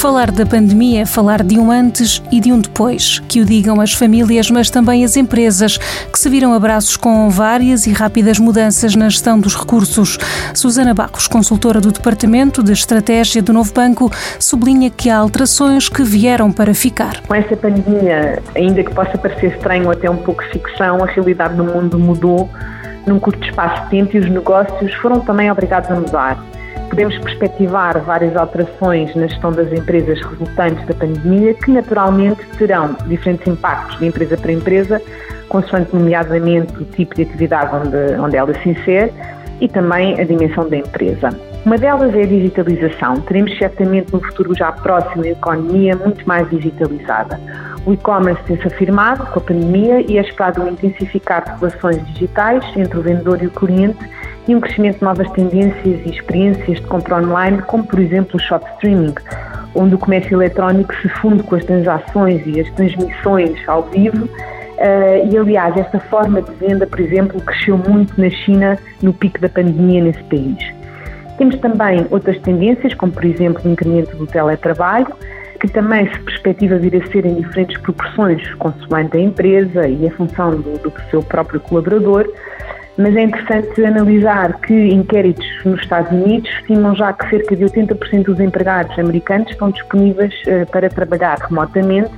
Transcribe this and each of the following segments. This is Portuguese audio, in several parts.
Falar da pandemia é falar de um antes e de um depois. Que o digam as famílias, mas também as empresas, que se viram abraços com várias e rápidas mudanças na gestão dos recursos. Susana Barros, consultora do Departamento de Estratégia do Novo Banco, sublinha que há alterações que vieram para ficar. Com esta pandemia, ainda que possa parecer estranho até um pouco ficção, a realidade do mundo mudou num curto espaço de tempo os negócios foram também obrigados a mudar podemos perspectivar várias alterações na gestão das empresas resultantes da pandemia, que naturalmente terão diferentes impactos de empresa para empresa, consoante nomeadamente o tipo de atividade onde, onde ela se insere e também a dimensão da empresa. Uma delas é a digitalização. Teremos certamente no futuro já próximo a economia muito mais digitalizada. O e-commerce tem-se afirmado com a pandemia e é esperado intensificar relações digitais entre o vendedor e o cliente e um crescimento de novas tendências e experiências de compra online, como por exemplo o shop streaming, onde o comércio eletrónico se funde com as transações e as transmissões ao vivo. Uh, e aliás, esta forma de venda, por exemplo, cresceu muito na China no pico da pandemia nesse país. Temos também outras tendências, como por exemplo o incremento do teletrabalho, que também se perspectiva vir a ser em diferentes proporções, consoante a empresa e a função do, do seu próprio colaborador, mas é interessante analisar que inquéritos nos Estados Unidos estimam já que cerca de 80% dos empregados americanos estão disponíveis uh, para trabalhar remotamente,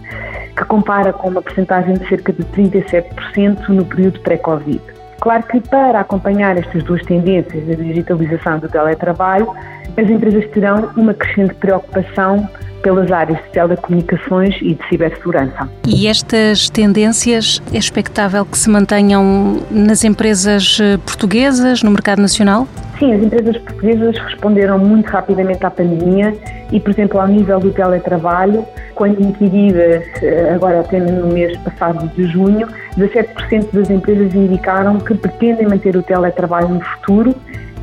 que compara com uma percentagem de cerca de 37% no período pré-Covid. Claro que para acompanhar estas duas tendências, a digitalização do teletrabalho, as empresas terão uma crescente preocupação pelas áreas de telecomunicações e de cibersegurança. E estas tendências é expectável que se mantenham nas empresas eh, portuguesas, no mercado nacional? Sim, as empresas portuguesas responderam muito rapidamente à pandemia e, por exemplo, ao nível do teletrabalho, quando inquiridas, eh, agora apenas no mês passado de junho, 17% das empresas indicaram que pretendem manter o teletrabalho no futuro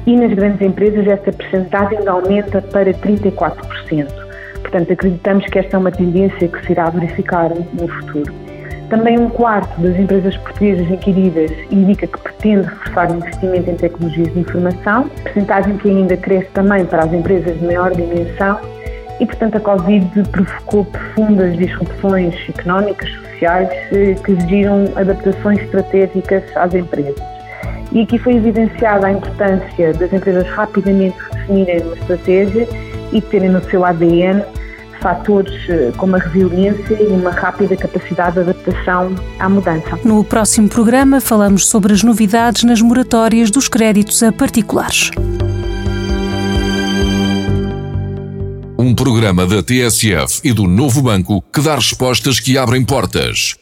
e nas grandes empresas essa percentagem aumenta para 34%. Portanto, acreditamos que esta é uma tendência que se irá verificar no futuro. Também um quarto das empresas portuguesas inquiridas indica que pretende reforçar o investimento em tecnologias de informação, percentagem que ainda cresce também para as empresas de maior dimensão e, portanto, a Covid provocou profundas disrupções económicas, sociais, eh, que exigiram adaptações estratégicas às empresas. E aqui foi evidenciada a importância das empresas rapidamente definirem uma estratégia e terem no seu ADN fatores eh, como a resiliência e uma rápida capacidade de adaptação à mudança. No próximo programa falamos sobre as novidades nas moratórias dos créditos a particulares. Um programa da TSF e do Novo Banco que dá respostas que abrem portas.